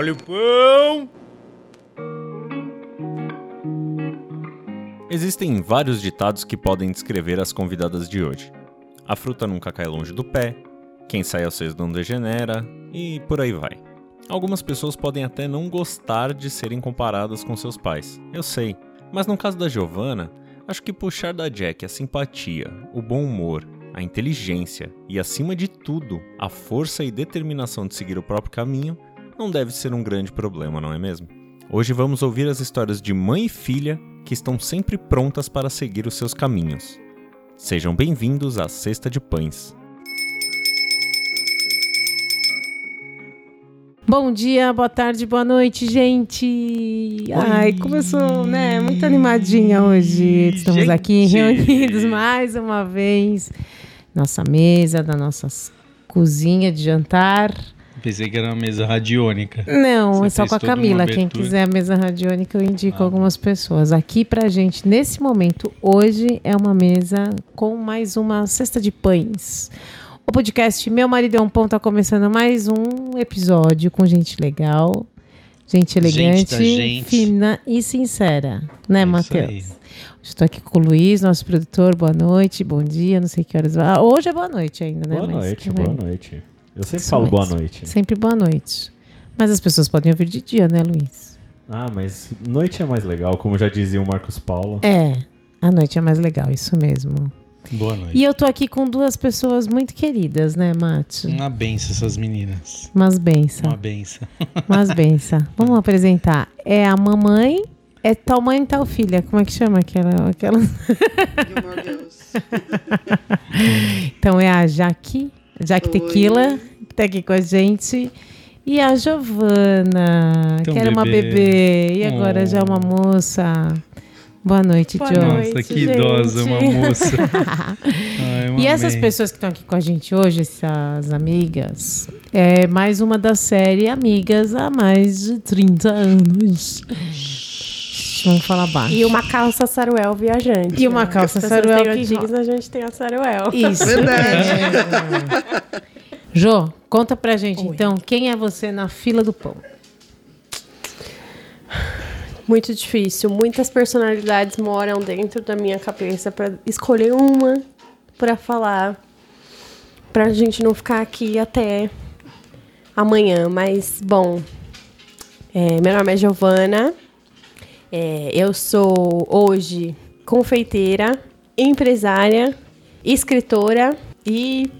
Olha o pão! Existem vários ditados que podem descrever as convidadas de hoje. A fruta nunca cai longe do pé, quem sai ao cedo não degenera e por aí vai. Algumas pessoas podem até não gostar de serem comparadas com seus pais, eu sei, mas no caso da Giovanna, acho que puxar da Jack a simpatia, o bom humor, a inteligência e, acima de tudo, a força e determinação de seguir o próprio caminho não deve ser um grande problema, não é mesmo? Hoje vamos ouvir as histórias de mãe e filha que estão sempre prontas para seguir os seus caminhos. Sejam bem-vindos à Cesta de Pães. Bom dia, boa tarde, boa noite, gente. Ai, começou, né? Muito animadinha hoje. Estamos Gente. aqui reunidos mais uma vez. Nossa mesa, da nossa cozinha de jantar. Pensei que era uma mesa radiônica. Não, Você é só com a Camila. Quem quiser a mesa radiônica, eu indico Ah, algumas pessoas. Aqui pra gente, nesse momento, hoje é uma mesa com mais uma cesta de pães. O podcast Meu Marido é um Pão tá começando mais um episódio com gente legal, gente elegante, da gente. fina e sincera. Né, É Matheus? Estou aqui com o Luiz, nosso produtor. Boa noite, bom dia, não sei que horas. Ah, hoje é boa noite ainda, né? Boa Mas- noite, boa noite. Eu sempre Isso falo boa mesmo. noite. Sempre boa noite. Mas as pessoas podem ouvir de dia, né, Luiz? Ah, mas noite é mais legal, como já dizia o Marcos Paulo. É, a noite é mais legal, isso mesmo. Boa noite. E eu tô aqui com duas pessoas muito queridas, né, Mate? Uma benção essas meninas. Mas benção, Uma benção. mas benção. Vamos apresentar. É a mamãe, é tal mãe e tal filha. Como é que chama aquela? aquela... Gilmore Girls. Então é a Jaque, Jaque Oi. Tequila, que tá aqui com a gente. E a Giovana, um que era uma bebê. bebê e agora Oh. já é uma moça. Boa noite, Boa Jo. noite. Nossa, que gente. idosa, uma moça. Ai, E essas pessoas que estão aqui com a gente hoje, essas amigas, é mais uma da série Amigas há mais de 30 anos. Vamos falar baixo. E uma calça saruel viajante. E uma né? calça saruel que jeans, a gente tem a saruel. Isso. Verdade. É. Jô, conta pra gente Oi. então, quem é você na fila do pão? Muito difícil. Muitas personalidades moram dentro da minha cabeça para escolher uma para falar. Pra gente não ficar aqui até amanhã. Mas, bom. é, meu nome é Giovana. É, eu sou hoje confeiteira, empresária, escritora e,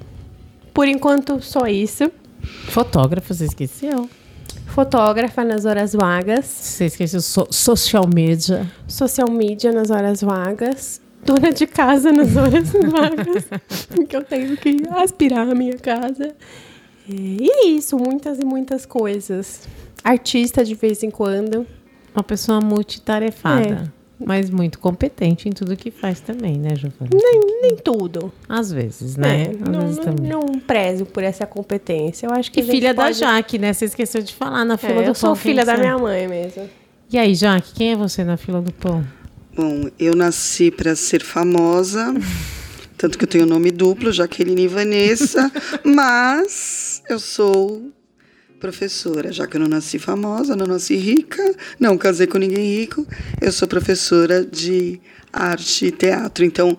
por enquanto, só isso. Fotógrafo, você esqueceu. Fotógrafa nas horas vagas. Você esqueceu so- social media. social media nas horas vagas, dona de casa nas horas vagas, porque eu tenho que aspirar a minha casa. E isso, muitas e muitas coisas. Artista de vez em quando. Uma pessoa multitarefada. Mas muito competente em tudo que faz também, né, Giovana? Nem, nem tudo. Às vezes, né? É, Às não, vezes não, também. não prezo por essa competência. Eu acho que E filha da pode- Jaque, né? Você esqueceu de falar na fila É, do eu sou pão. quem filha da é? minha mãe mesmo. E aí, Jaque, quem é você na fila do pão? Bom, eu nasci para ser famosa, tanto que eu tenho nome duplo, Jaqueline e Vanessa, mas eu sou professora, já que eu não nasci famosa, não nasci rica, não casei com ninguém rico, eu sou professora de arte e teatro. Então,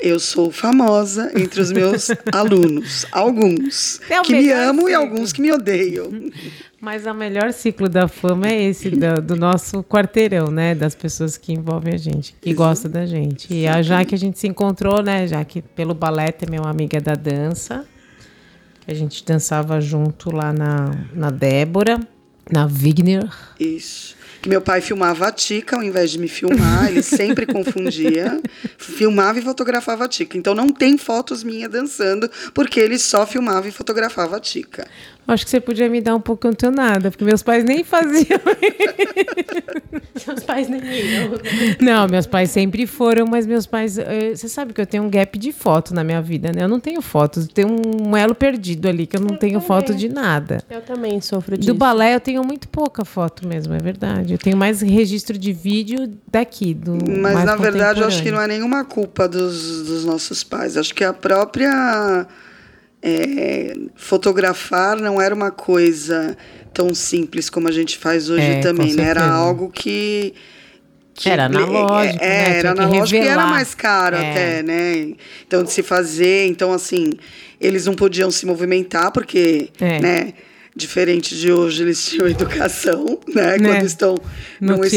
eu sou famosa entre os meus alunos, alguns É que me amam e ciclo. alguns que me odeiam. Mas o melhor ciclo da fama é esse, do, do nosso quarteirão, né? Das pessoas que envolvem a gente, que gostam da gente. E a Jaque a gente se encontrou, né? Jaque pelo balé também é uma amiga da dança. A gente dançava junto lá na, na Débora, na Wigner. Isso. Que meu pai filmava a Tica ao invés de me filmar, ele sempre confundia. Filmava e fotografava a Tica. Então não tem fotos minhas dançando, porque ele só filmava e fotografava a Tica. Acho que você podia me dar um pouco nada, porque meus pais nem faziam. Seus pais nem iam. Não, meus pais sempre foram, mas meus pais. eh, Você sabe que eu tenho um gap de foto na minha vida, né? Eu não tenho fotos, eu tenho um elo perdido ali, que eu não tenho foto de nada. Eu também sofro disso. Do balé eu tenho muito pouca foto mesmo, é verdade. Eu tenho mais registro de vídeo daqui, do Mas mais na verdade eu acho que não é nenhuma culpa dos, dos nossos pais. Acho que é a própria é, fotografar não era uma coisa tão simples como a gente faz hoje É, também, né? Era algo que. que Era analógico, É, né? Era que analógico e era mais caro É. até, né? Então, de se fazer. Então, assim, eles não podiam se movimentar, porque, É. né? Diferente de hoje, eles tinham educação, né? Né? Quando estão No num teatro.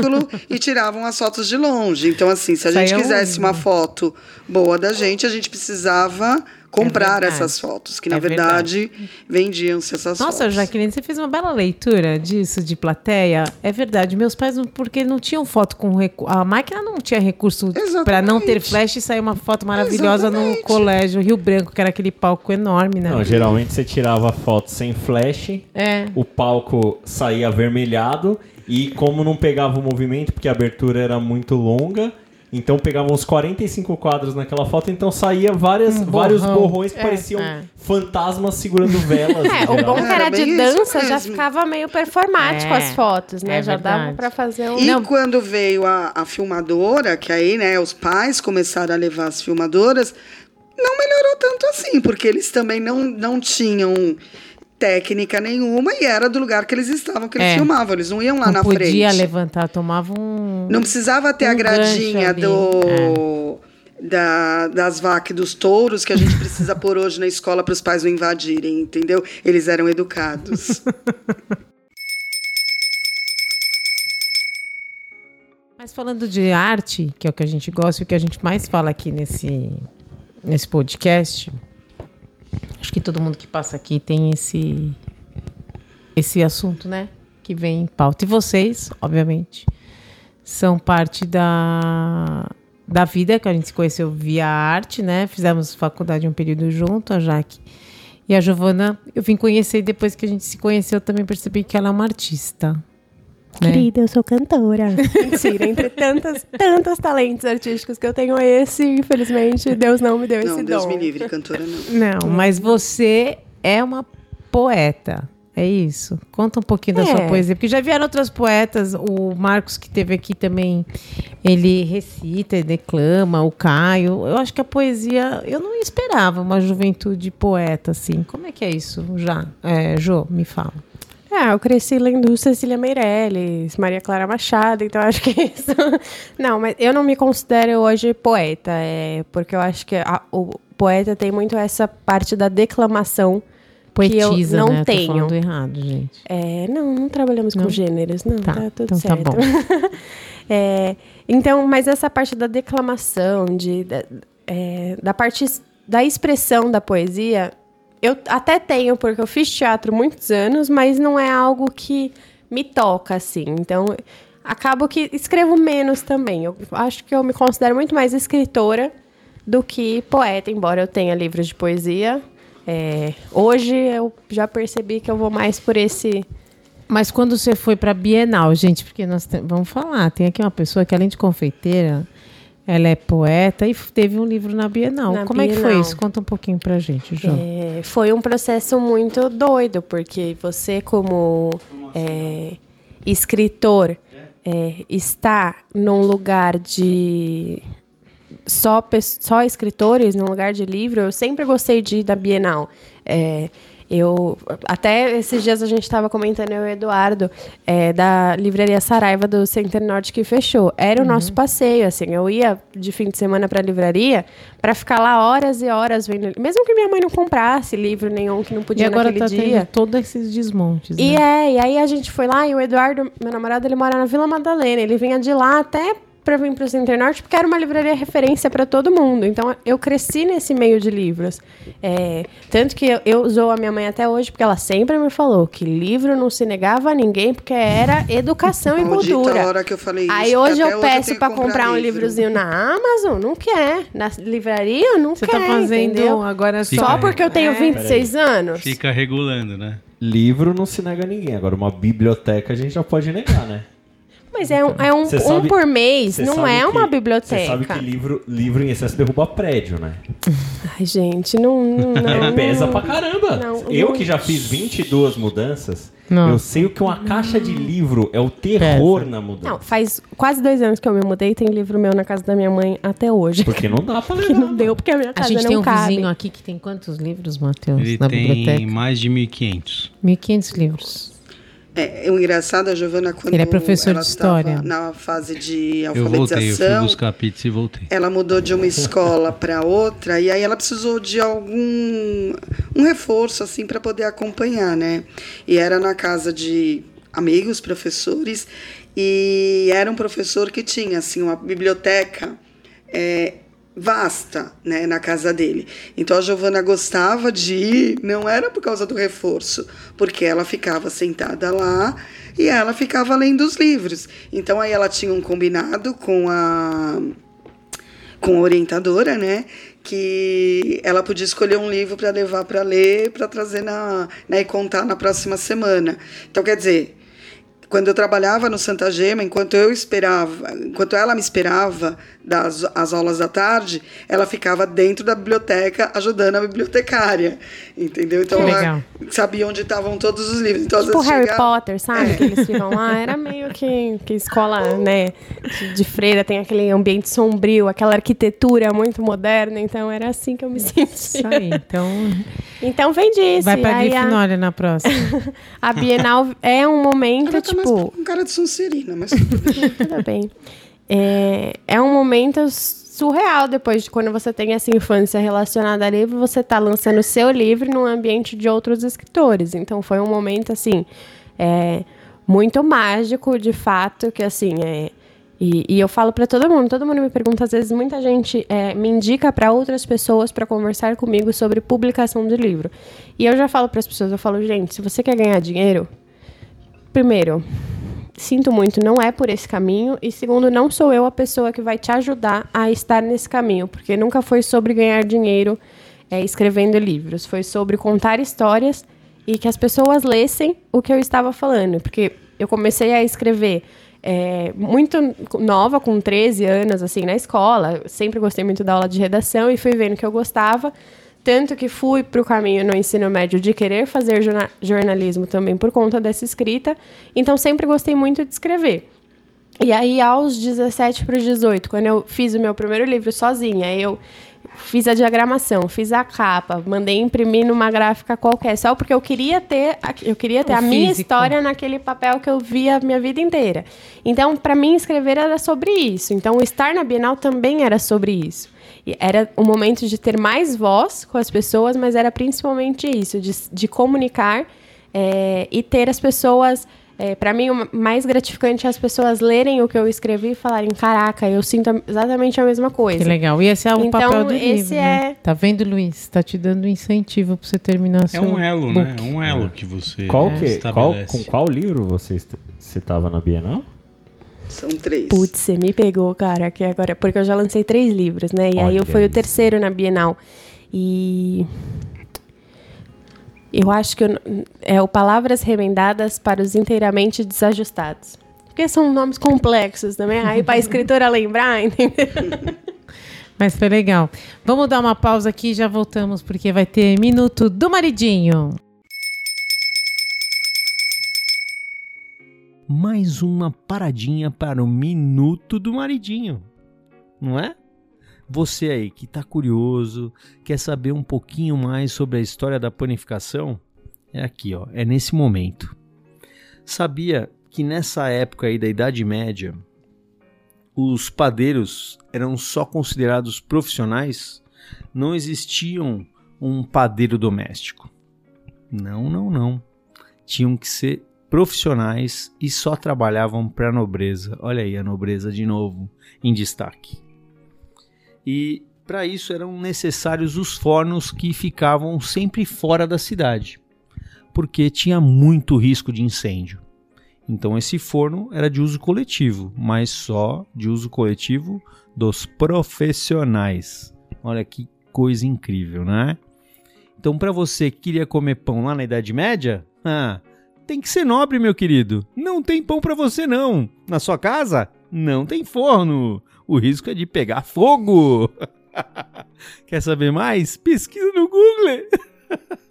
espetáculo e tiravam as fotos de longe. Então, assim, se a gente quisesse um- uma foto boa da gente, a gente precisava comprar verdade. essas fotos, que na É verdade vendiam-se essas Nossa, fotos. Jaqueline, você fez uma bela leitura disso, de plateia. É verdade. Meus pais, não- porque não tinham foto com recurso. A máquina não tinha recurso para não ter flash e sair uma foto maravilhosa no Exatamente. colégio Rio Branco, que era aquele palco enorme, né? Não, geralmente você tirava foto sem flash, É. o palco saía avermelhado e como não pegava o movimento, porque a abertura era muito longa, então pegavam uns 45 quadros naquela foto, então saía várias, Um vários borrões que É, pareciam é. fantasmas segurando velas. É, o bom que era de dança já ficava meio performático É, as fotos, né? é já dava verdade. pra fazer um. E quando veio a, a filmadora, que aí, né, os pais começaram a levar as filmadoras, não melhorou tanto assim, porque eles também não, não tinham técnica nenhuma e era do lugar que eles estavam que eles É. filmavam, eles não iam lá não na podia frente. levantar, tomava um. Não precisava ter um a gradinha do. Da, das vacas dos touros que a gente precisa pôr hoje na escola para os pais não invadirem, entendeu? Eles eram educados. Mas falando de arte, que é o que a gente gosta e o que a gente mais fala aqui nesse, nesse podcast, acho que todo mundo que passa aqui tem esse, esse assunto, né? Que vem em pauta. E vocês, obviamente, são parte da, da vida, que a gente se conheceu via arte, né? Fizemos faculdade um período junto, a Jaque. E a Giovana, eu vim conhecer e depois que a gente se conheceu, eu também percebi que ela é uma artista. Né? Querida, eu sou cantora. Mentira, entre tantas, tantos talentos artísticos que eu tenho, esse, infelizmente, Deus não me deu esse não, Deus dom. me livre, cantora não. Não, mas você é uma poeta. É isso. Conta um pouquinho da sua É. poesia, porque já vieram outras poetas, o Marcos que teve aqui também, ele recita e declama, o Caio. Eu acho que a poesia, eu não esperava uma juventude poeta assim. Como é que é isso, já? É, Jô, me fala. Ah, eu cresci lendo Cecília Meirelles, Maria Clara Machado, então acho que é isso. Não, mas eu não me considero hoje poeta, é, porque eu acho que a- o poeta tem muito essa parte da declamação Poetisa, que eu não né? Eu Tô tenho. falando errado, gente. É, não, não trabalhamos Não? com gêneros, não, Tá, tá, tudo então tá certo. bom. É, então, mas essa parte da declamação, de, da, é, da parte da expressão da poesia, eu até tenho, porque eu fiz teatro muitos anos, mas não é algo que me toca, assim. Então, acabo que escrevo menos também. Eu acho que eu me considero muito mais escritora do que poeta, embora eu tenha livros de poesia. É, hoje eu já percebi que eu vou mais por esse Mas quando você foi para Bienal, gente, porque nós vamos falar, tem aqui uma pessoa que além de confeiteira, ela é poeta e teve um livro na Bienal. Na Como é que foi Bienal. isso? Conta um pouquinho pra gente, João. É, foi um processo muito doido, porque você, como é, escritor, é, está num lugar de. Só, só escritores, num lugar de livro, eu sempre gostei de ir da Bienal. É, eu, até esses dias a gente estava comentando, eu e o Eduardo, é, da livraria Saraiva do Center Norte que fechou. Era o nosso passeio, assim. Eu ia de fim de semana para a livraria para ficar lá horas e horas vendo. Mesmo que minha mãe não comprasse livro nenhum que não E podia agora naquele tá dia. tendo todos esses desmontes, E né? é, e aí a gente foi lá e o Eduardo, meu namorado, ele mora na Vila Madalena. Ele vinha de lá até pra vir pro Center Norte, porque era uma livraria referência para todo mundo. Então eu cresci nesse meio de livros. É, tanto que eu, eu usou a minha mãe até hoje, porque ela sempre me falou que livro não se negava a ninguém, porque era educação e cultura. hora que eu falei Aí isso, hoje eu hoje eu peço que comprar comprar um livro. livrozinho na Amazon, não quer. Na livraria, não Você quer. tá fazendo entendeu? agora Fica- só Só porque eu tenho É. 26 anos. Fica regulando, né? Livro não se nega a ninguém. Agora, uma biblioteca a gente já pode negar, né? Mas é um, é um, Cê um sabe- por mês, Você não sabe é uma que- Você sabe biblioteca. que livro, livro em excesso derruba prédio, né? Ai, gente, não. não, É, não pesa pra caramba. não, eu não. que já fiz 22 mudanças, Não. eu sei o que uma caixa de livro é o terror Pesa. na mudança. Não, faz quase dois anos que eu me mudei e tem livro meu na casa da minha mãe até hoje. Porque não dá pra levar. não deu porque a minha A casa gente não tem um cabe. vizinho aqui que tem quantos livros, Matheus, Ele na tem biblioteca? mais de 1.500. 1.500 livros. É, o engraçado, a Giovana, quando Ele é professor ela de história. estava na fase de Eu voltei, eu fui alfabetização, buscar pizza e voltei. ela mudou de uma escola para outra e aí ela precisou de algum um reforço assim para poder acompanhar, né? E era na casa de amigos, professores e era um professor que tinha assim uma biblioteca é, vasta, né, na casa dele. Então a Giovana gostava de ir, não era por causa do reforço, porque ela ficava sentada lá e ela ficava lendo os livros. Então aí ela tinha um combinado com a com a orientadora, né? Que ela podia escolher um livro para levar para ler, para trazer na, né, e contar na próxima semana. Então, quer dizer, quando eu trabalhava no Santa Gema, enquanto eu esperava, enquanto ela me esperava das as aulas da tarde, ela ficava dentro da biblioteca ajudando a bibliotecária, entendeu? Então Que ela legal. sabia onde estavam todos os livros. Então, Tipo Harry chegava- Potter, sabe? Que eles ficam lá. Era meio que, que escola, né? De, de freira, tem aquele ambiente sombrio, aquela arquitetura muito moderna. Então era assim que eu me Isso sentia. aí, então Então vem disso. vai pra Aí a, Grifinória na próxima. a Bienal é um momento, Ela tipo. com cara de Sonserina, mas tudo bem. É, é um momento surreal depois de quando você tem essa infância relacionada a livro, você tá lançando o seu livro num ambiente de outros escritores. Então foi um momento assim é, muito mágico, de fato, que assim é. E, e eu falo pra todo mundo, todo mundo me pergunta, às vezes muita gente é, me indica pra outras pessoas pra conversar comigo sobre publicação de livro. E eu já falo pras pessoas, eu falo, gente, se você quer ganhar dinheiro, primeiro, sinto muito, não é por esse caminho. E segundo, não sou eu a pessoa que vai te ajudar a estar nesse caminho, porque nunca foi sobre ganhar dinheiro é, escrevendo livros, foi sobre contar histórias e que as pessoas lessem o que eu estava falando, porque eu comecei a escrever é, muito nova, com 13 anos, assim, na escola. Sempre gostei muito da aula de redação e fui vendo que eu gostava. Tanto que fui para o caminho no ensino médio de querer fazer jorna- jornalismo também por conta dessa escrita. Então, sempre gostei muito de escrever. E aí, aos 17 para os 18, quando eu fiz o meu primeiro livro sozinha, eu fiz a diagramação, fiz a capa, mandei imprimir numa gráfica qualquer, só porque eu queria ter, a- eu queria ter O a minha história naquele papel que eu via a minha vida inteira. Então, para mim, escrever era sobre isso. Então, estar na Bienal também era sobre isso. E era um momento de ter mais voz com as pessoas, mas era principalmente isso, de, de comunicar é, e ter as pessoas. É, para mim, o mais gratificante é as pessoas lerem o que eu escrevi e falarem: caraca, eu sinto exatamente a mesma coisa. Que legal. E esse é o Então, papel do esse livro, né? é- Tá vendo, Luiz? Tá te dando incentivo pra você terminar É seu um elo, né? book. É um elo que você Qual que, qual, com qual livro você estava na Bienal? São três. Putz, você me pegou, cara, que agora. Porque eu já lancei três livros, né? E aí eu Olha fui o isso. terceiro na Bienal. E. Eu acho que eu é o Palavras Remendadas para os Inteiramente Desajustados. Porque são nomes complexos também. Aí pra escritora lembrar, entendeu? Mas foi legal. Vamos dar uma pausa aqui e já voltamos, porque vai ter Minuto do Maridinho. Mais uma paradinha para o Minuto do Maridinho, não é? Você aí que está curioso, quer saber um pouquinho mais sobre a história da panificação? É aqui, ó, é nesse momento. Sabia que nessa época aí da Idade Média, os padeiros eram só considerados profissionais? Não existiam um padeiro doméstico. Não, não, não. Tinham que ser profissionais e só trabalhavam para a nobreza. Olha aí a nobreza de novo em destaque. E para isso eram necessários os fornos que ficavam sempre fora da cidade, porque tinha muito risco de incêndio. Então esse forno era de uso coletivo, mas só de uso coletivo dos profissionais. Olha que coisa incrível, né? Então para você que queria comer pão lá na Idade Média, ah, tem que ser nobre, meu querido. não tem pão para você não. Na sua casa, não tem forno. O risco é de pegar fogo. Quer saber mais? Pesquisa no Google.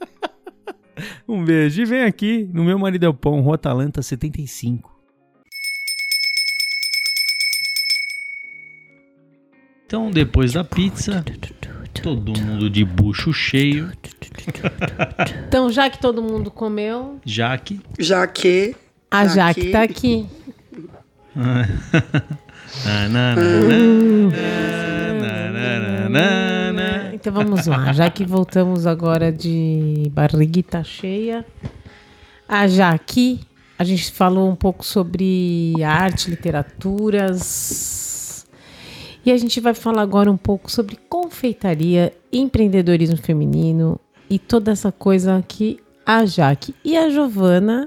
um beijo e vem aqui no meu marido é o pão, Rua Atalanta 75. Então, depois da pizza, todo mundo de bucho cheio. Então, já que todo mundo comeu, Jaque. Já que. a Jaque aqui. tá aqui. Então vamos lá, já que voltamos agora de barriguita cheia. A Jaque, a gente falou um pouco sobre arte, literaturas. E a gente vai falar agora um pouco sobre confeitaria, empreendedorismo feminino e toda essa coisa que a Jaque e a Giovana,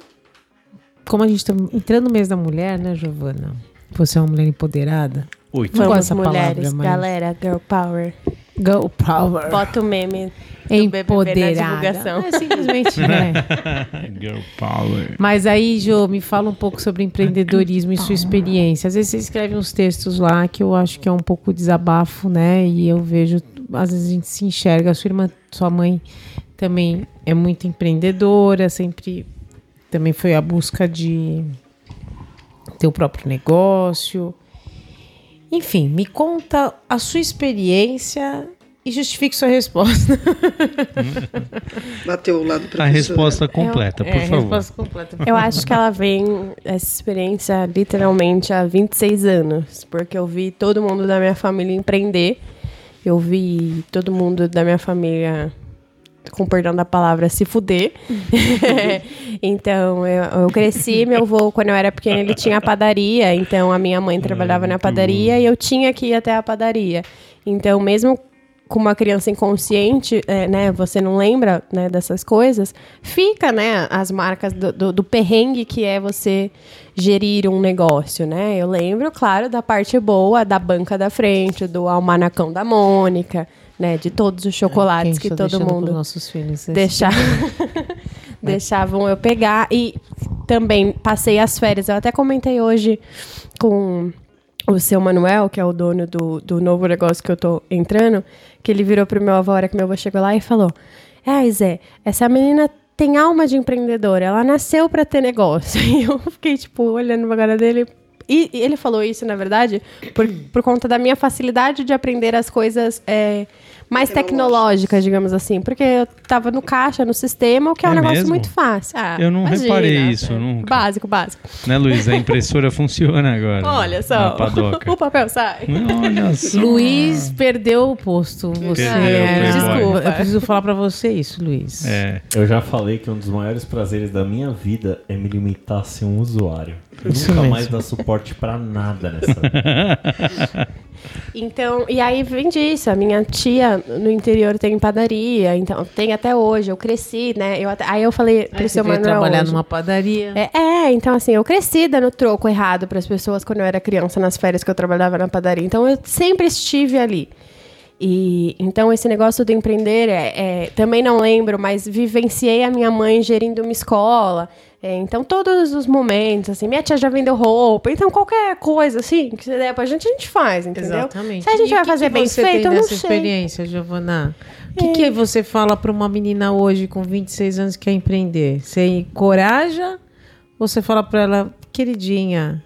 como a gente está entrando no mês da mulher, né, Giovana? Você é uma mulher empoderada. Oi, Não gosto Vamos, dessa palavra, mulheres, mas- galera, girl power. Go power. Bota o meme Empoderada. divulgação. É, simplesmente, né? Girl Power. Mas aí, Jô, me fala um pouco sobre empreendedorismo e sua experiência. Às vezes você escreve uns textos lá que eu acho que é um pouco desabafo, né? E eu vejo, às vezes a gente se enxerga. A sua irmã, sua mãe também é muito empreendedora, sempre também foi a busca de ter o próprio negócio. Enfim, me conta a sua experiência e justifique sua resposta. Bateu o lado. A resposta completa, por É, favor. resposta completa. Eu acho que ela vem, essa experiência, literalmente há 26 anos. Porque eu vi todo mundo da minha família empreender. Eu vi todo mundo da minha família, com perdão da palavra, se fuder. então, eu, eu cresci, meu avô, quando eu era pequena, ele tinha padaria. Então, a minha mãe trabalhava na padaria e eu tinha que ir até a padaria. Então, mesmo com uma criança inconsciente, é, né, você não lembra né, dessas coisas, fica, né, as marcas do, do, do perrengue que é você gerir um negócio, né? Eu lembro, claro, da parte boa, da banca da frente, do almanacão da Mônica, né, de todos os chocolates que todo mundo nossos filhos. deixar, deixavam eu pegar. E também passei as férias. Eu até comentei hoje com o seu Manuel, que é o dono do, do novo negócio que eu tô entrando, que ele virou pro meu avô, a hora que meu avô chegou lá e falou: É, Zé, essa menina tem alma de empreendedora, ela nasceu para ter negócio. E eu fiquei, tipo, olhando pra cara dele. E, e ele falou isso, na verdade, por, por conta da minha facilidade de aprender as coisas é, mais tecnológicas, digamos assim. Porque eu tava no caixa, no sistema, o que é, um É negócio mesmo? muito fácil. Ah, Eu não reparei isso, é, nunca. Básico, básico. Né, Luiz? A impressora funciona agora. Olha só, o papel sai. Olha só. Luiz perdeu o posto. Você Perdeu, é... Desculpa. Eu preciso falar pra você isso, Luiz. É. Eu já falei que um dos maiores prazeres da minha vida é me limitar a ser um usuário. Isso nunca mesmo. mais dar suporte pra nada nessa vida. Então, e aí vem disso. A minha tia no interior tem padaria, então tem até hoje. Eu cresci, né? Eu até- aí eu falei pro Aí seu você veio Manuel trabalhar hoje. numa padaria. É, é, então assim, eu cresci dando troco errado para as pessoas quando eu era criança, nas férias que eu trabalhava na padaria. Então eu sempre estive ali. E então esse negócio do empreender, é, é, também não lembro, mas vivenciei a minha mãe gerindo uma escola. É, então todos os momentos, assim, minha tia já vendeu roupa. Então qualquer coisa assim que você der pra gente, a gente faz, entendeu? Exatamente. Se a gente E vai que fazer que bem feito, eu não sei. experiência, Giovana? O que, que você fala pra uma menina hoje com 26 anos que quer empreender? Você encoraja ou você fala pra ela, queridinha,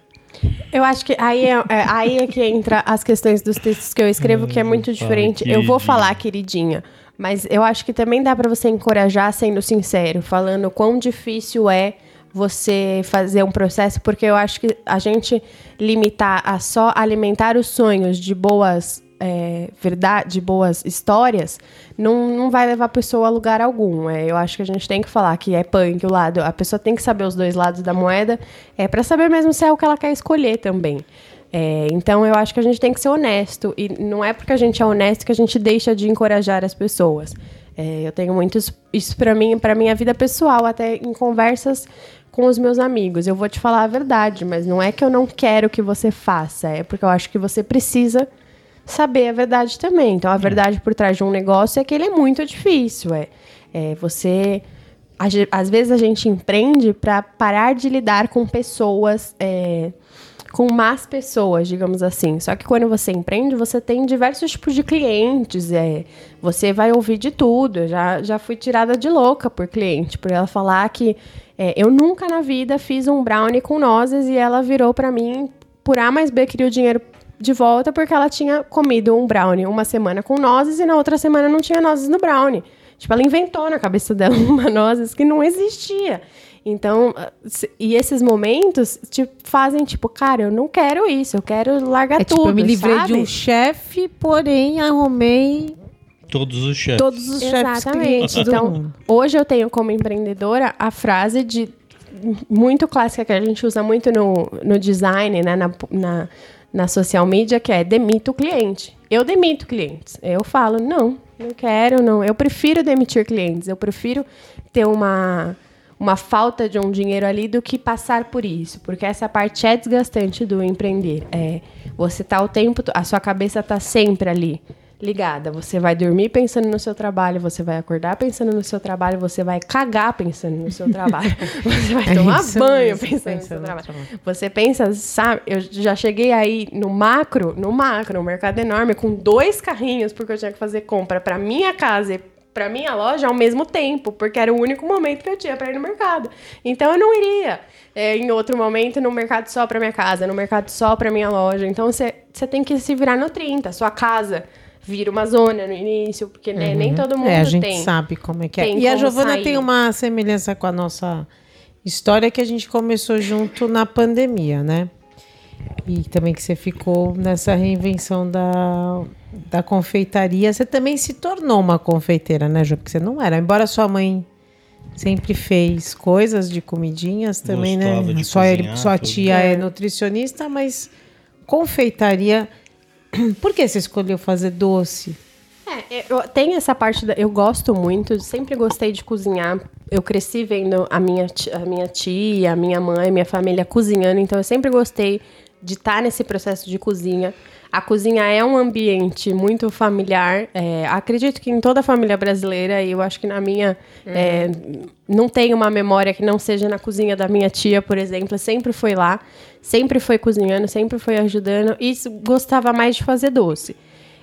Eu acho que aí é, é- aí é que entra as questões dos textos que eu escrevo, que é muito diferente. Eu vou falar, queridinha, mas eu acho que também dá pra você encorajar sendo sincero, falando quão difícil é você fazer um processo, porque eu acho que a gente limitar a só alimentar os sonhos de boas é, verdade, de boas histórias, não, não vai levar a pessoa a lugar algum. É, eu acho que a gente tem que falar que é punk o lado. A pessoa tem que saber os dois lados da moeda, é para saber mesmo se é o que ela quer escolher também. É, então eu acho que a gente tem que ser honesto e não é porque a gente é honesto que a gente deixa de encorajar as pessoas. É, eu tenho muitos isso para mim, para minha vida pessoal, até em conversas com os meus amigos. Eu vou te falar a verdade, mas não é que eu não quero que você faça, é porque eu acho que você precisa saber a verdade também. Então, a verdade por trás de um negócio é que ele é muito difícil. É, é você às vezes a gente empreende para parar de lidar com pessoas, é, com más pessoas, digamos assim. Só que quando você empreende, você tem diversos tipos de clientes, é, você vai ouvir de tudo. Eu já, já fui tirada de louca por cliente, por ela falar que é, eu nunca na vida fiz um brownie com nozes e ela virou para mim, por A mais B, queria o dinheiro de volta porque ela tinha comido um brownie uma semana com nozes e na outra semana não tinha nozes no brownie. Tipo, ela inventou na cabeça dela uma nozes que não existia. Então, ah, e esses momentos te fazem tipo, cara, eu não quero isso, eu quero largar É tudo. tipo, eu me livrei sabe? de um chefe, porém arrumei Todos os chefes. todos os chefes clientes Então, hoje eu tenho como empreendedora a frase de muito clássica que a gente usa muito no, no design, né, na, na, na social media, que é demita o cliente. Eu demito clientes. Eu falo, não, não quero, não. Eu prefiro demitir clientes. Eu prefiro ter uma, uma falta de um dinheiro ali do que passar por isso. Porque essa parte é desgastante do empreender. É, você tá o tempo, a sua cabeça tá sempre ali ligada. Você vai dormir pensando no seu trabalho, você vai acordar pensando no seu trabalho, você vai cagar pensando no seu trabalho, você vai É tomar banho mesmo, pensando no seu no trabalho. trabalho. Você pensa, sabe? Eu já cheguei aí no macro, no macro, um mercado enorme, com dois carrinhos, porque eu tinha que fazer compra para minha casa e para minha loja ao mesmo tempo, porque era o único momento que eu tinha para ir no mercado. Então eu não iria é, em outro momento no mercado só para minha casa, no mercado só para minha loja. Então você tem que se virar no 30. Sua casa vira uma zona no início, porque né, nem todo mundo É, a gente tem. sabe como é que é. tem E a Giovana sair. tem uma semelhança com a nossa história que a gente começou junto na pandemia, né? E também que você ficou nessa reinvenção da, da confeitaria. Você também se tornou uma confeiteira, né, Ju? Porque você não era. Embora sua mãe sempre fez coisas de comidinhas também, Gostava né? de Sua, cozinhar, sua tudo. tia é nutricionista, mas confeitaria. Por que você escolheu fazer doce? É, eu tenho essa parte da, eu gosto muito, sempre gostei de cozinhar. Eu cresci vendo a minha, a minha tia, a minha mãe, minha família cozinhando, então eu sempre gostei de estar nesse processo de cozinha. A cozinha é um ambiente muito familiar. é, acredito que em toda a família brasileira, e eu acho que na minha. é, não tem uma memória que não seja na cozinha da minha tia, por exemplo. Sempre foi lá, sempre foi cozinhando, sempre foi ajudando. E gostava mais de fazer doce.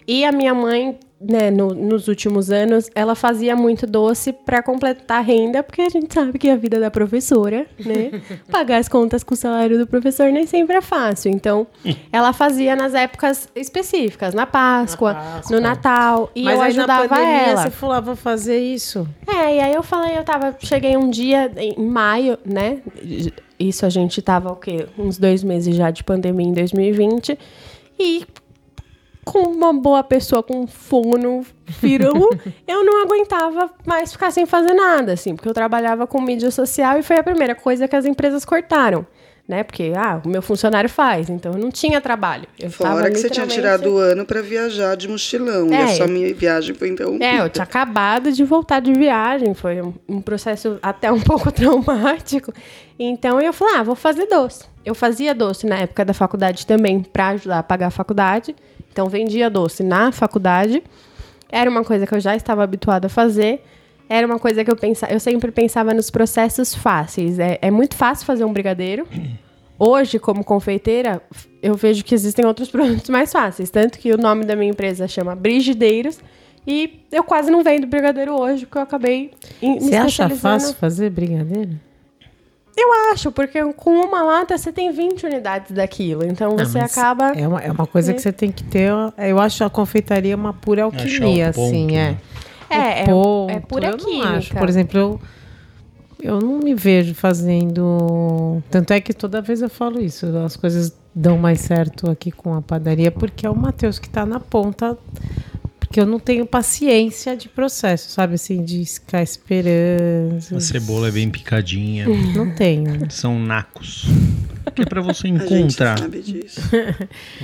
E a minha mãe, né, no- nos últimos anos, ela fazia muito doce para completar a renda, porque a gente sabe que a vida da professora, né, pagar as contas com o salário do professor nem sempre é fácil. Então, ela fazia nas épocas específicas, na Páscoa, Na Páscoa. no Natal, e Mas eu na ajudava pandemia ela. você falou, ah, vou fazer isso. É, e aí eu falei, eu tava. Cheguei um dia em maio, né? Isso a gente tava o quê? Uns dois meses já de pandemia em 2020. E com uma boa pessoa com fogo no firão, eu não aguentava mais ficar sem fazer nada, assim, porque eu trabalhava com mídia social e foi a primeira coisa que as empresas cortaram. Né? Porque, ah, o meu funcionário faz, então eu não tinha trabalho. Eu Fora que você tinha tirado o ano pra viajar de mochilão. E É. a sua minha viagem foi então. É, eu tinha acabado de voltar de viagem, foi um, um processo até um pouco traumático. Então eu falei, ah, vou fazer doce. Eu fazia doce na época da faculdade também, para ajudar a pagar a faculdade. Então vendia doce na faculdade. Era uma coisa que eu já estava habituada a fazer. Era uma coisa que eu pensava, eu sempre pensava nos processos fáceis. É, é muito fácil fazer um brigadeiro. Hoje, como confeiteira, eu vejo que existem outros produtos mais fáceis. Tanto que o nome da minha empresa chama Brigideiros. E eu quase não vendo brigadeiro hoje, porque eu acabei em, me Você acha fácil fazer brigadeiro? Eu acho, porque com uma lata você tem 20 unidades daquilo. Então Não, você mas acaba. É uma, é uma coisa que você tem que ter. Eu acho a confeitaria uma pura alquimia, ponto, assim, é. né? É, é, ponto, é pura eu não química. acho. Por exemplo, eu, eu não me vejo fazendo. Tanto é que toda vez eu falo isso. As coisas dão mais certo aqui com a padaria, porque é o Matheus que está na ponta. Porque eu não tenho paciência de processo, sabe? Assim, de ficar esperando. A cebola é bem picadinha. Não tenho. São nacos. Que é pra você A gente encontrar. sabe disso.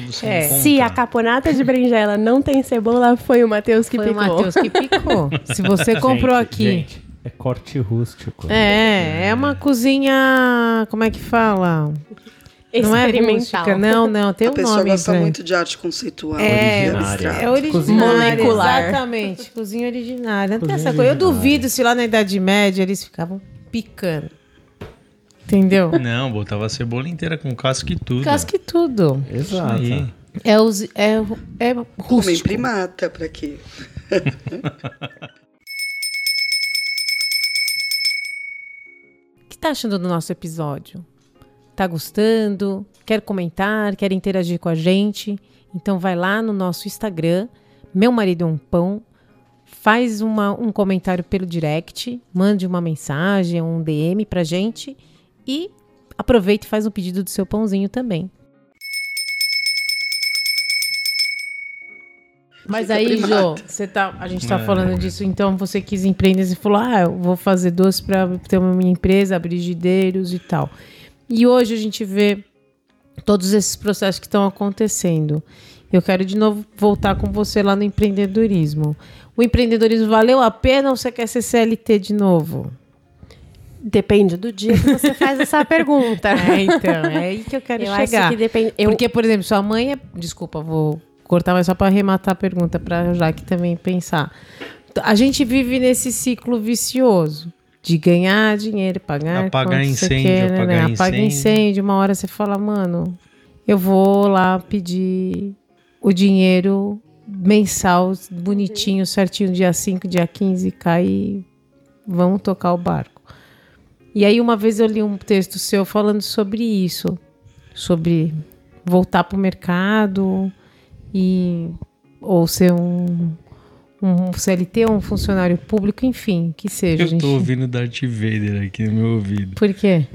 Você É. encontrar. Se a caponata de berinjela não tem cebola, foi o Matheus que Foi o picou. Matheus que picou. Se você comprou Gente, aqui. gente, é corte rústico. É, é uma cozinha. Como é que fala? Não é rústica, não, não. Tem a um pessoa nome gosta pra- muito de arte conceitual. É, Originária. É originária, Cozinha molecular. exatamente. Cozinha originária. Não tem Cozinha essa coisa. Eu duvido se lá na Idade Média eles ficavam picando. Entendeu? Não, botava a cebola inteira com casca e tudo. Casca e tudo. Exato. É, os, é, é Homem primata, pra quê? O que tá achando do nosso episódio? Tá gostando? Quer comentar? Quer interagir com a gente? Então vai lá no nosso Instagram, Meu Marido é um Pão, faz uma, um comentário pelo direct, mande uma mensagem, um DM pra gente e aproveita e faz um pedido do seu pãozinho também. Mas Fica aí, primata. Jô, você tá, a gente tá É. falando disso, então você quis empreender e falou: ah, eu vou fazer doce para ter uma minha empresa, abrir gideiros e tal. E hoje a gente vê todos esses processos que estão acontecendo. Eu quero de novo voltar com você lá no empreendedorismo. O empreendedorismo valeu a pena ou você quer ser CLT de novo? Depende do dia que você faz essa pergunta. É, então, é aí que eu quero Eu chegar. acho que depende. Eu, Porque, por exemplo, sua mãe é. Desculpa, vou cortar, mas só para arrematar a pergunta, para a Jaque também pensar. A gente vive nesse ciclo vicioso de ganhar dinheiro, pagar. Apagar incêndio, quer, né? apagar Apaga incêndio. incêndio. Uma hora você fala, mano, eu vou lá pedir o dinheiro mensal, bonitinho, certinho, dia 5, dia 15, cair. Vamos tocar o barco. E aí, uma vez eu li um texto seu falando sobre isso, sobre voltar para o mercado e ou ser um, um CLT ou um funcionário público, enfim, que seja. Eu gente. tô ouvindo Darth Vader aqui no meu ouvido. Por quê?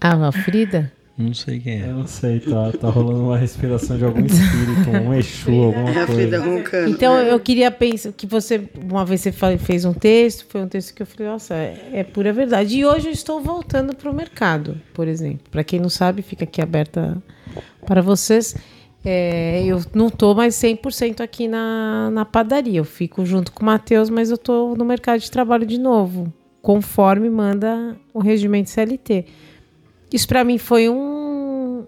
Ah, a Frida? Não sei quem é. Eu não sei, tá, tá rolando uma respiração de algum espírito, um Exu, alguma É coisa. Então eu queria pensar que você, uma vez você fez um texto, foi um texto que eu falei, nossa, é, é pura verdade. E hoje eu estou voltando para o mercado, por exemplo. Para quem não sabe, fica aqui aberta para vocês. É, eu não estou mais 100% aqui na, na padaria. Eu fico junto com o Matheus, mas eu estou no mercado de trabalho de novo, conforme manda o regimento CLT. Isso para mim foi um,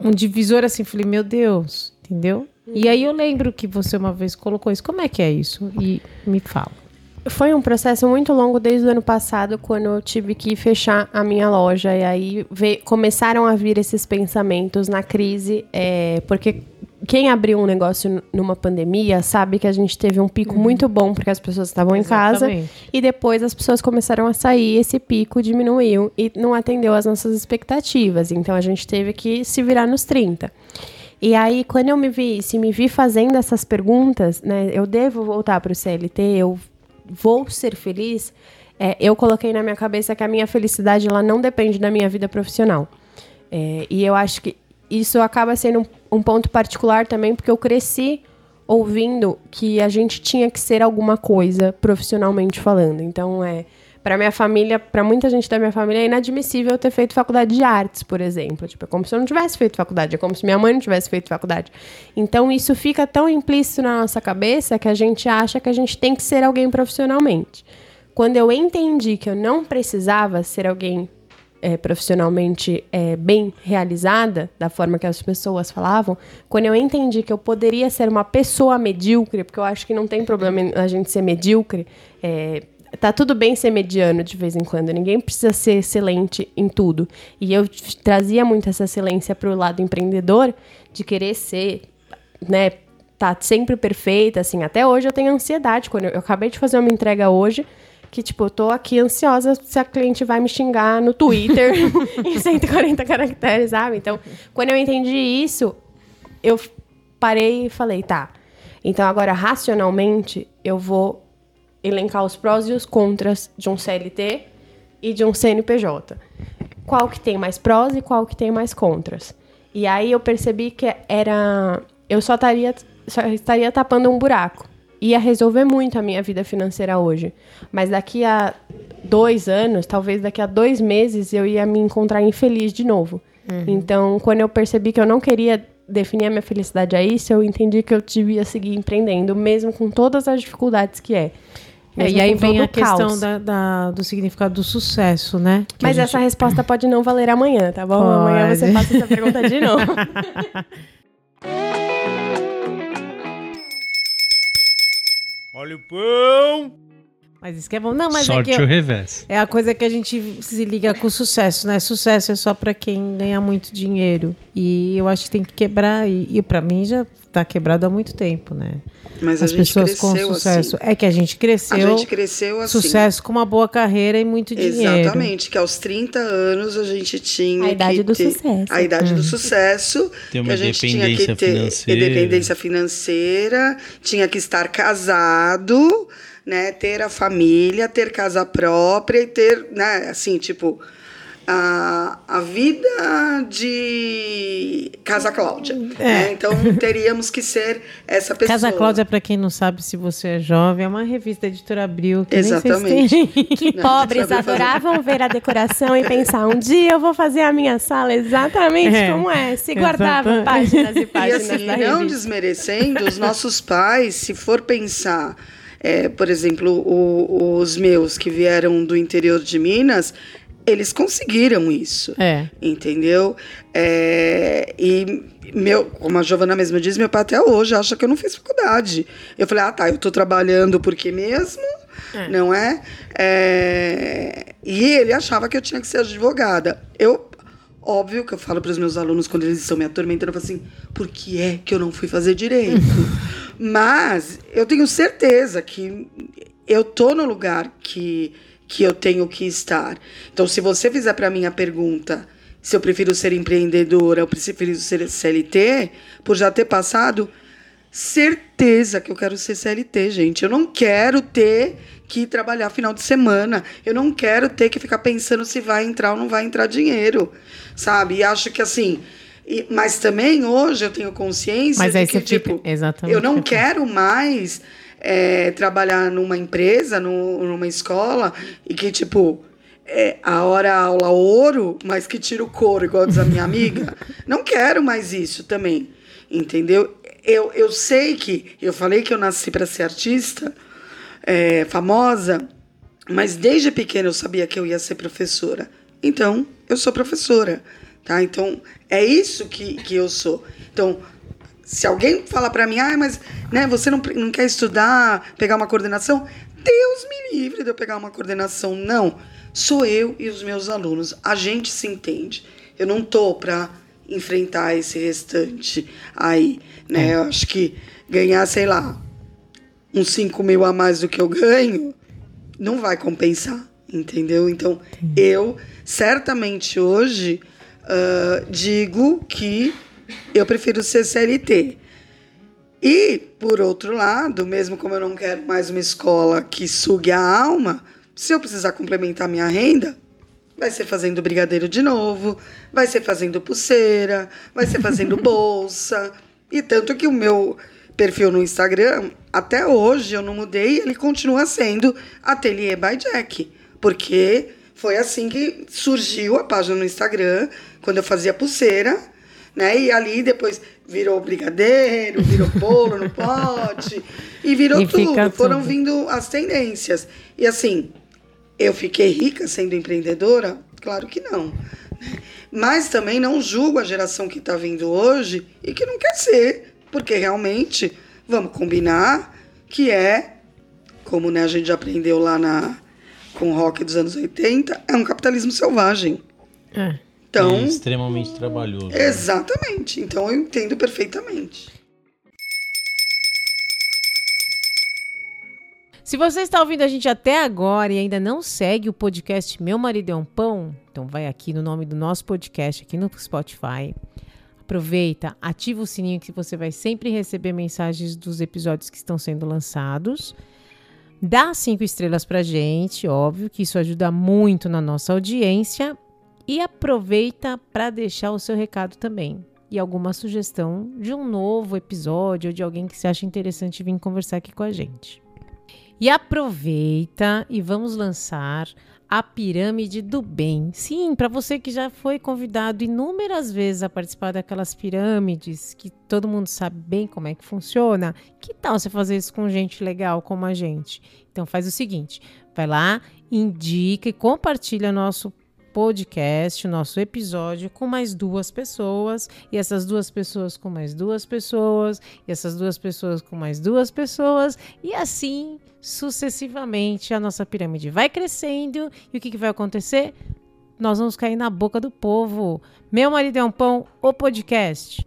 um divisor assim. Falei, meu Deus, entendeu? E aí eu lembro que você uma vez colocou isso. Como é que é isso? E me fala. Foi um processo muito longo desde o ano passado, quando eu tive que fechar a minha loja. E aí começaram a vir esses pensamentos na crise, é, porque quem abriu um negócio numa pandemia sabe que a gente teve um pico muito bom, porque as pessoas estavam em casa. E depois as pessoas começaram a sair, esse pico diminuiu e não atendeu às nossas expectativas. Então a gente teve que se virar nos 30. E aí, quando eu me vi, se me vi fazendo essas perguntas, né, eu devo voltar para o CLT, eu vou ser feliz, é, eu coloquei na minha cabeça que a minha felicidade ela não depende da minha vida profissional. É, e eu acho que isso acaba sendo um, um ponto particular também, porque eu cresci ouvindo que a gente tinha que ser alguma coisa profissionalmente falando. Então, é para minha família, para muita gente da minha família, é inadmissível eu ter feito faculdade de artes, por exemplo. Tipo, é como se eu não tivesse feito faculdade, é como se minha mãe não tivesse feito faculdade. Então, isso fica tão implícito na nossa cabeça que a gente acha que a gente tem que ser alguém profissionalmente. Quando eu entendi que eu não precisava ser alguém é, profissionalmente é, bem realizada, da forma que as pessoas falavam, quando eu entendi que eu poderia ser uma pessoa medíocre, porque eu acho que não tem problema em a gente ser medíocre, é, tá tudo bem ser mediano de vez em quando, ninguém precisa ser excelente em tudo. E eu trazia muito essa excelência para o lado empreendedor, de querer ser, né, tá sempre perfeita, assim, até hoje eu tenho ansiedade, quando eu, eu acabei de fazer uma entrega hoje, que, tipo, eu tô aqui ansiosa se a cliente vai me xingar no Twitter em 140 caracteres, sabe? Então, quando eu entendi isso, eu parei e falei, tá. Então, agora, racionalmente, eu vou elencar os prós e os contras de um CLT e de um CNPJ. Qual que tem mais prós e qual que tem mais contras. E aí eu percebi que era... Eu só estaria, só estaria tapando um buraco. Ia resolver muito a minha vida financeira hoje. Mas daqui a dois anos, talvez daqui a dois meses, eu ia me encontrar infeliz de novo. Então, quando eu percebi que eu não queria definir a minha felicidade a isso, eu entendi que eu devia seguir empreendendo, mesmo com todas as dificuldades que é. É, e aí vem a o caos. questão da, da- do significado do sucesso, né? Que Mas gente- essa resposta pode não valer amanhã, tá bom? Amanhã você Pode. faça essa pergunta de novo. Olha o pão! Mas isso que é bom. Não, mas Sorte é que ou revés. é a coisa que a gente se liga com o sucesso, né? Sucesso é só pra quem ganha muito dinheiro. E eu acho que tem que quebrar. E, e para mim já tá quebrado há muito tempo, né? Mas As a gente pessoas com cresceu sucesso. assim. É que a gente cresceu. A gente cresceu assim. Sucesso com uma boa carreira e muito dinheiro. Exatamente, que aos 30 anos a gente tinha A idade que do ter sucesso. a idade do sucesso, Ter uma que a gente tinha que independência ter financeira. independência financeira, tinha que estar casado, né, ter a família, ter casa própria e ter, né, assim, tipo a, a vida de Casa Cláudia. né? Então teríamos que ser essa pessoa. Casa Cláudia, pra quem não sabe se você é jovem, é uma revista editora Abril. Que Exatamente. Que Não, pobres fazer. adoravam ver a decoração e pensar: um dia eu vou fazer a minha sala exatamente É, como é. Se exatamente. páginas e E páginas assim, da não revista. desmerecendo os nossos pais, se for pensar, é, por exemplo, o- os meus que vieram do interior de Minas, eles conseguiram isso. É. Entendeu? É, e meu, como a Giovana mesmo diz, meu pai até hoje acha que eu não fiz faculdade. Eu falei, ah, tá, eu tô trabalhando porque mesmo, não é? É, E ele achava que eu tinha que ser advogada. Eu, óbvio que eu falo para os meus alunos quando eles estão me atormentando, eu falo assim, por que é que eu não fui fazer direito? Mas eu tenho certeza que eu tô no lugar que, que eu tenho que estar. Então, se você fizer para mim a pergunta se eu prefiro ser empreendedora ou prefiro ser CLT, por já ter passado, certeza que eu quero ser CLT, gente. Eu não quero ter que trabalhar final de semana. Eu não quero ter que ficar pensando se vai entrar ou não vai entrar dinheiro, sabe? E acho que assim. e- mas também hoje eu tenho consciência Mas de que, tipo, exatamente, eu não quero mais é, trabalhar numa empresa, no- numa escola, e que, tipo, é, a hora aula ouro, mas que tira o couro, igual diz a minha amiga. Não quero mais isso também, entendeu? Eu, eu sei que, eu falei que eu nasci para ser artista, é, famosa, mas desde pequena eu sabia que eu ia ser professora. Então, eu sou professora, tá? Então, é isso que, que eu sou. Então, se alguém fala para mim, ah, mas né, você não, não quer estudar, pegar uma coordenação, Deus me livre de eu pegar uma coordenação. Não, sou eu e os meus alunos. A gente se entende. Eu não tô para enfrentar esse restante aí, né? Eu acho que ganhar, sei lá, uns 5 mil a mais do que eu ganho, não vai compensar, entendeu? Então, eu certamente hoje ah, digo que eu prefiro ser CLT. E, por outro lado, mesmo como eu não quero mais uma escola que sugue a alma, se eu precisar complementar minha renda, vai ser fazendo brigadeiro de novo, vai ser fazendo pulseira, vai ser fazendo bolsa. E tanto que o meu perfil no Instagram, até hoje eu não mudei, ele continua sendo Atelier by Jack. Porque foi assim que surgiu a página no Instagram, quando eu fazia pulseira, né? E ali depois virou brigadeiro, virou bolo no pote, e virou E fica tudo. Foram tudo. vindo as tendências. E assim, eu fiquei rica sendo empreendedora? Claro que não. né? Mas também não julgo a geração que está vindo hoje e que não quer ser, porque realmente, vamos combinar, que é, como né, a gente já aprendeu lá na, com o rock dos anos 80, é um capitalismo selvagem. É. Então, E extremamente trabalhoso. né? exatamente. Então eu entendo perfeitamente. Se você está ouvindo a gente até agora e ainda não segue o podcast Meu Marido é um Pão, então vai aqui no nome do nosso podcast, aqui no Spotify. Aproveita, ativa o sininho que você vai sempre receber mensagens dos episódios que estão sendo lançados. Dá cinco estrelas pra gente, óbvio que isso ajuda muito na nossa audiência. E aproveita para deixar o seu recado também. E alguma sugestão de um novo episódio ou de alguém que você acha interessante vir conversar aqui com a gente. E aproveita e vamos lançar a pirâmide do bem. Sim, para você que já foi convidado inúmeras vezes a participar daquelas pirâmides, que todo mundo sabe bem como é que funciona, que tal você fazer isso com gente legal como a gente? Então faz o seguinte, vai lá, indica e compartilha nosso podcast, nosso episódio com mais duas pessoas, e essas duas pessoas com mais duas pessoas, e essas duas pessoas com mais duas pessoas, e assim sucessivamente a nossa pirâmide vai crescendo, e o que, que vai acontecer? Nós vamos cair na boca do povo. Meu marido é um pão, o podcast.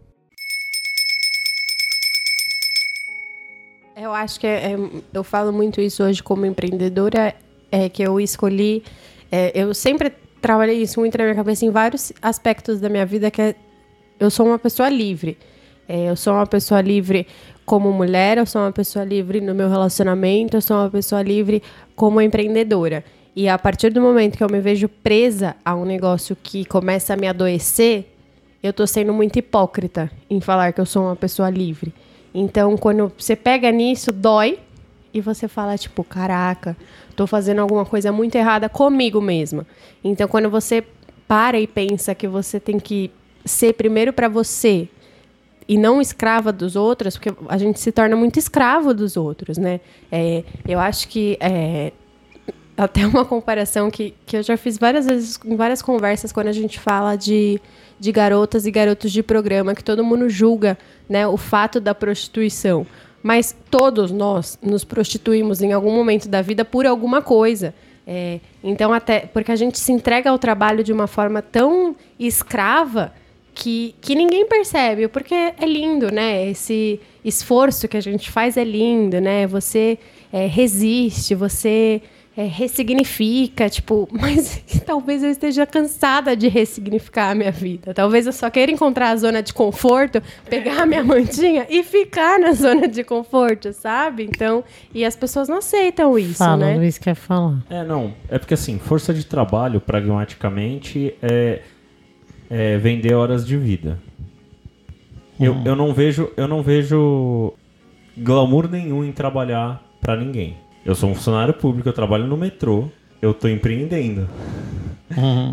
Eu acho que é, é, eu falo muito isso hoje como empreendedora, é que eu escolhi, é, eu sempre trabalhei isso muito na minha cabeça em vários aspectos da minha vida, que é, eu sou uma pessoa livre. É, eu sou uma pessoa livre como mulher, eu sou uma pessoa livre no meu relacionamento, eu sou uma pessoa livre como empreendedora. E a partir do momento que eu me vejo presa a um negócio que começa a me adoecer, eu tô sendo muito hipócrita em falar que eu sou uma pessoa livre. Então, quando você pega nisso, dói e você fala tipo, caraca, tô fazendo alguma coisa muito errada comigo mesma. Então, quando você para e pensa que você tem que ser primeiro para você e não escrava dos outros, porque a gente se torna muito escravo dos outros, né? É, eu acho que é, até uma comparação que, que eu já fiz várias vezes em várias conversas quando a gente fala de, de garotas e garotos de programa, que todo mundo julga né, o fato da prostituição. Mas todos nós nos prostituímos em algum momento da vida por alguma coisa. É, então, até porque a gente se entrega ao trabalho de uma forma tão escrava que, que ninguém percebe, porque é lindo, né? Esse esforço que a gente faz é lindo, né? Você é, resiste, você é, ressignifica, tipo, mas talvez eu esteja cansada de ressignificar a minha vida. Talvez eu só queira encontrar a zona de conforto, pegar a minha mantinha e ficar na zona de conforto, sabe? Então, e as pessoas não aceitam isso, Fala, né? Luiz quer falar. É, não. É porque assim, força de trabalho, pragmaticamente, é, é vender horas de vida. Eu, eu não vejo, eu não vejo glamour nenhum em trabalhar pra ninguém. Eu sou um funcionário público, eu trabalho no metrô, eu tô empreendendo.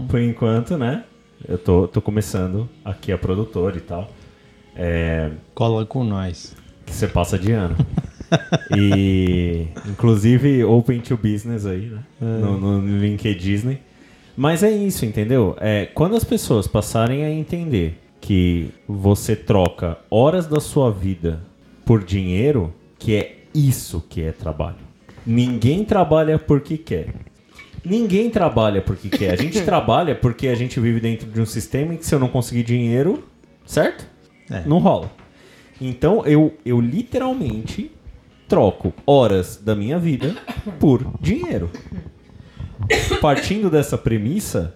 Por enquanto, né? Eu tô, tô começando aqui a produtora e tal. É, Cola com nós. que você passa de ano. e inclusive Open to Business aí, né? No, no LinkedIn. Mas é isso, entendeu? É, quando as pessoas passarem a entender que você troca horas da sua vida por dinheiro, que é isso que é trabalho. Ninguém trabalha porque quer. Ninguém trabalha porque quer. A gente trabalha porque a gente vive dentro de um sistema em que se eu não conseguir dinheiro, certo? É. Não rola. Então eu, eu literalmente troco horas da minha vida por dinheiro. Partindo dessa premissa,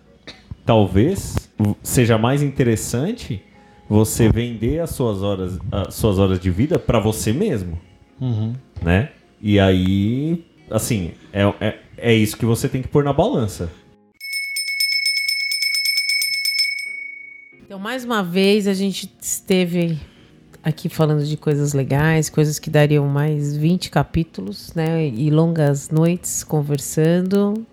talvez seja mais interessante você vender as suas horas, as suas horas de vida para você mesmo, Uhum. né? E aí, assim, é, é, é isso que você tem que pôr na balança. Então, mais uma vez, a gente esteve aqui falando de coisas legais, coisas que dariam mais 20 capítulos, né? E longas noites conversando.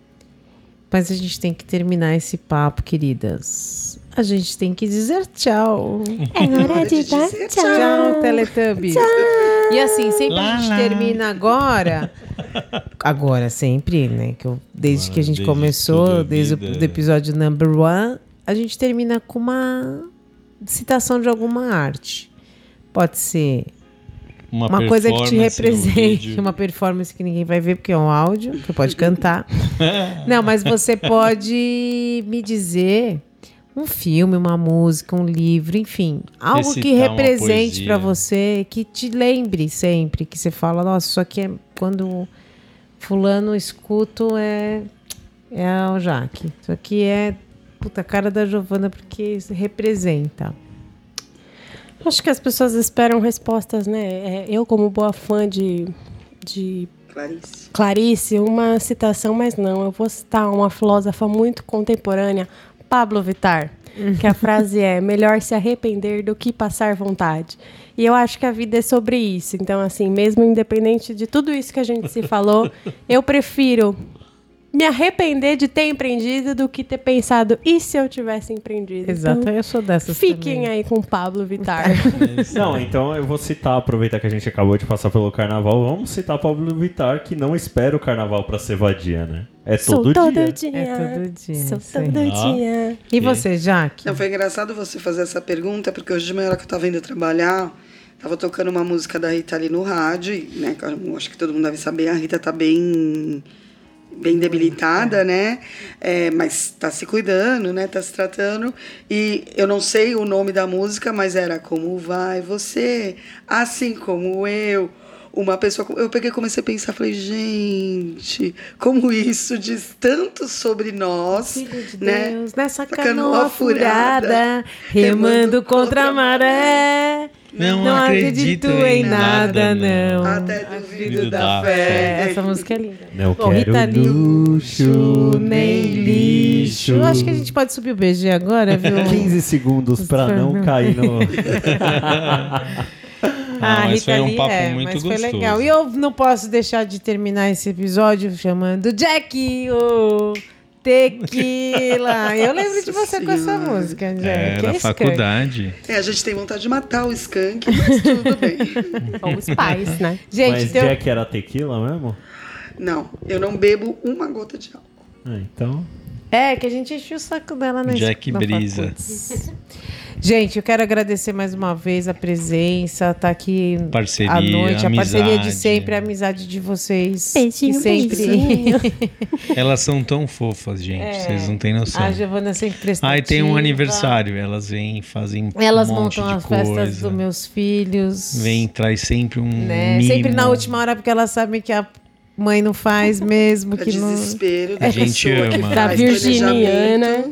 Mas a gente tem que terminar esse papo, queridas. A gente tem que dizer tchau. É hora de dar dizer tchau. Tchau, Teletubbies. E assim, sempre a Lá, gente lá. termina agora. Agora, sempre, né? Que eu, desde que a gente Desde começou, a desde o vida. do episódio number one, a gente termina com uma citação de alguma arte. Pode ser uma coisa que te represente, uma performance que ninguém vai ver porque é um áudio, você pode cantar. Não, mas você pode me dizer um filme, uma música, um livro, enfim, algo que Recitar uma represente pra você, que te lembre sempre, que você fala, nossa, isso aqui é quando fulano escuto é é o Jaque. Isso aqui é puta cara da Giovana porque isso representa. Acho que as pessoas esperam respostas, né? É, eu, como boa fã de, de Clarice. Clarice, uma citação, mas não. Eu vou citar uma filósofa muito contemporânea, Pablo Vittar, que a frase é: melhor se arrepender do que passar vontade. E eu acho que a vida é sobre isso. Então, assim, mesmo independente de tudo isso que a gente se falou, eu prefiro me arrepender de ter empreendido do que ter pensado, e se eu tivesse empreendido? Exato, Então, eu sou dessas fiquem também. aí com o Pablo Vittar. Não, então eu vou citar, aproveitar que a gente acabou de passar pelo carnaval, vamos citar Pablo Vittar, que não espera o carnaval pra ser vadia, né? É Sou todo, todo dia. dia. É todo dia, Sou todo dia. E você, Jaque? Não, foi engraçado você fazer essa pergunta, porque hoje de manhã, na hora que eu tava indo trabalhar, tava tocando uma música da Rita ali no rádio, e, né? Acho que todo mundo deve saber, a Rita tá bem bem debilitada, né? É, mas tá se cuidando, né? Tá se tratando. E eu não sei o nome da música, mas era Como vai você, assim como eu. Uma pessoa. Eu peguei comecei a pensar, falei, gente, como isso diz tanto sobre nós, Filho de né? Deus, nessa Canoa canoa furada, furada, remando contra a maré. Não acredito em nada, não. Até duvido da da fé. É, essa música é linda. Não Bom, quero Rita luxo, nem lixo. Eu acho que a gente pode subir o BG agora, viu? 15 segundos pra não cair no. Ah, mas foi um Lee, papo é, muito mas foi gostoso. legal. E eu não posso deixar de terminar esse episódio chamando Jack, o Tequila. Eu lembro de você com essa Senhora. música, Jack. É, É na skunk. faculdade. É, a gente tem vontade de matar o skunk, mas tudo bem. Ou os pais, né? Gente, Mas tem um- Jack era tequila mesmo? Não, eu não bebo uma gota de álcool. Ah, então. É, que a gente encheu o saco dela na Jack na Brisa. faculdade. Gente, eu quero agradecer mais uma vez a presença, tá aqui Parceria, à noite, a parceria de amizade. sempre, a amizade de vocês. Beijinho, que sempre. beijinho. Elas são tão fofas, gente. É. Vocês não têm noção. A Giovana sempre prestativa. E tem um aniversário. Elas vêm e fazem Elas um monte montam de as festas coisa. dos meus filhos. Vem, traz sempre um né? mimo. Sempre na última hora, porque elas sabem que a mãe não faz mesmo, Pra que não. desespero da A gente ama. Da virginiana.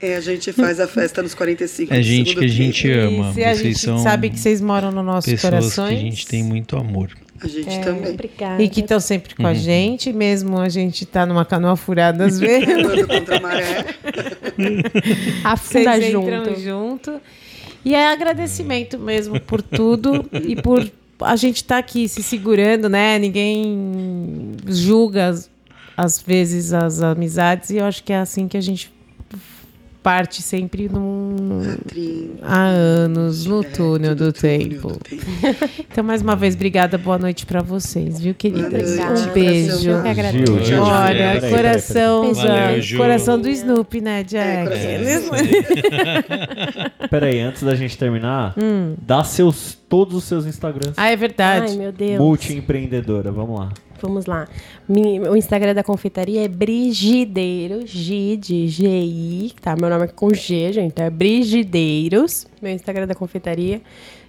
É, a gente faz a festa nos 45 É do gente que a gente tempo. ama. Isso, e a Vocês gente são sabe que vocês moram no nossos pessoas corações. que a gente tem muito amor. A gente também. Obrigada. E que estão sempre Uhum. com a gente, mesmo a gente tá numa canoa furada às vezes. Contra a maré. Afunda Vocês entram junto. junto. E é agradecimento mesmo por tudo e por a gente estar aqui se segurando, né? Ninguém julga às vezes as amizades e eu acho que é assim que a gente parte sempre num, há anos no túnel do túnel tempo. do tempo. Então, mais uma vez, obrigada, boa noite pra vocês, viu, noite, Um beijo. Gil, Gil, Olha, coração, Valeu, coração do Snoopy, né, Jack? peraí. Peraí, antes da gente terminar, dá seus, todos os seus Instagrams. ah, é verdade. Ai, meu Deus. Multiempreendedora, vamos lá. Vamos lá. O Instagram da confeitaria é Brigideiro, G de GI, tá? Meu nome é com G, gente, é Brigideiros, meu Instagram da confeitaria.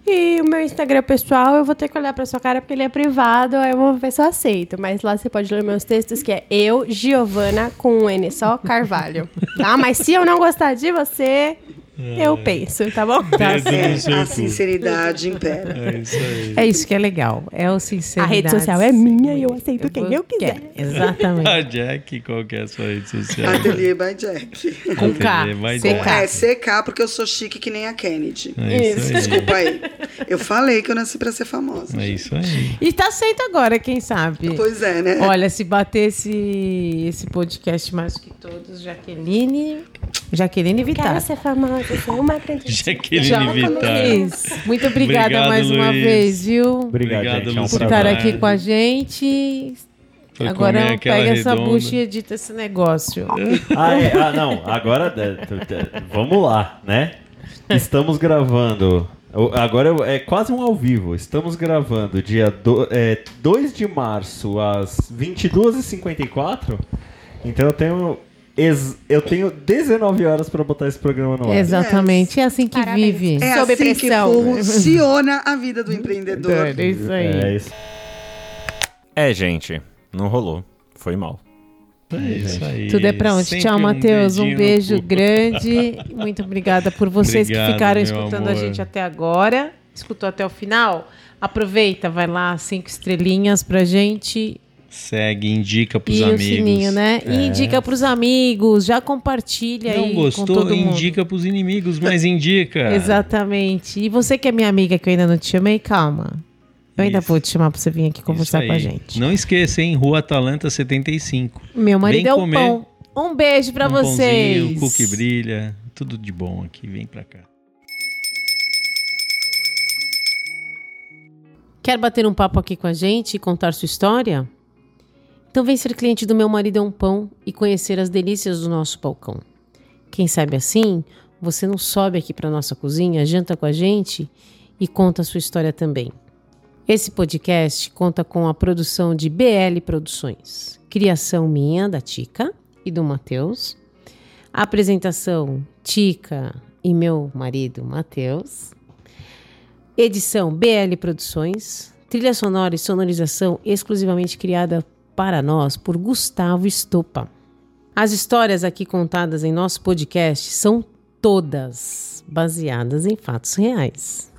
E o meu Instagram pessoal, eu vou ter que olhar pra sua cara porque ele é privado, aí eu vou ver se eu aceito. Mas lá você pode ler meus textos, que é eu, Giovana, com um N só, Carvalho. Tá? Mas se eu não gostar de você, eu penso, tá bom? É, seu a sinceridade impera. É isso aí. É isso que é legal. É o A sinceridade. rede social é minha e eu aceito quem eu quiser. Exatamente. A Jack, qual que é a sua rede social? Ateliê by Jack. Com K. CK. É CK, porque eu sou chique que nem a Kennedy. É isso aí. Desculpa aí. Eu falei que eu nasci pra ser famosa. É isso aí. E tá aceito agora, quem sabe? Pois é, né? Olha, se bater esse, esse podcast mais que todos, Jaqueline. Jaqueline Vittar. Quero ser famosa, sou uma grande... Jaqueline Já Vittar. Muito obrigada Obrigado, mais uma Luiz. vez, viu? Obrigado, Obrigado, gente. É um. Por estar aqui com a gente. Foi Agora pega essa redonda. bucha e edita esse negócio. Ah, é, ah, não. Agora, é, vamos lá, né? Estamos gravando. Agora é quase um ao vivo. Estamos gravando dia do, é, 2 de março às 22h54. Então eu tenho, ex- eu tenho 19 horas para botar esse programa no ar. Exatamente. É assim que Parabéns. vive. É Sob assim pressão. que funciona a vida do empreendedor. É isso aí. É isso. É, gente, não rolou. Foi mal. É isso aí. Tudo é pra onde? Sempre Tchau, Matheus. Um no beijo grande. Muito obrigada por vocês Obrigado, que ficaram escutando a amor. gente até agora. Escutou até o final? Aproveita, vai lá, cinco estrelinhas pra gente. Segue, indica pros e amigos. o sininho, né? É. E indica pros amigos, já compartilha Não aí com gostou? todo mundo. Indica pros inimigos, mas indica. Exatamente. E você que é minha amiga que eu ainda não te chamei, calma. Eu ainda Isso. vou te chamar pra você vir aqui conversar com a gente. Não esqueça, hein? Rua Atalanta 75. Meu marido Vem é o comer pão. Um beijo pra um vocês. pãozinho, cookie brilha, tudo de bom aqui. Vem pra cá. Quer bater um papo aqui com a gente e contar sua história? Então vem ser cliente do Meu Marido é um Pão e conhecer as delícias do nosso balcão. Quem sabe assim, você não sobe aqui para nossa cozinha, janta com a gente e conta a sua história também. Esse podcast conta com a produção de BL Produções, criação minha, da Tica e do Matheus, apresentação Tica e meu marido Matheus, Edição BL Produções. Trilha sonora e sonorização exclusivamente criada para nós por Gustavo Estopa. As histórias aqui contadas em nosso podcast são todas baseadas em fatos reais.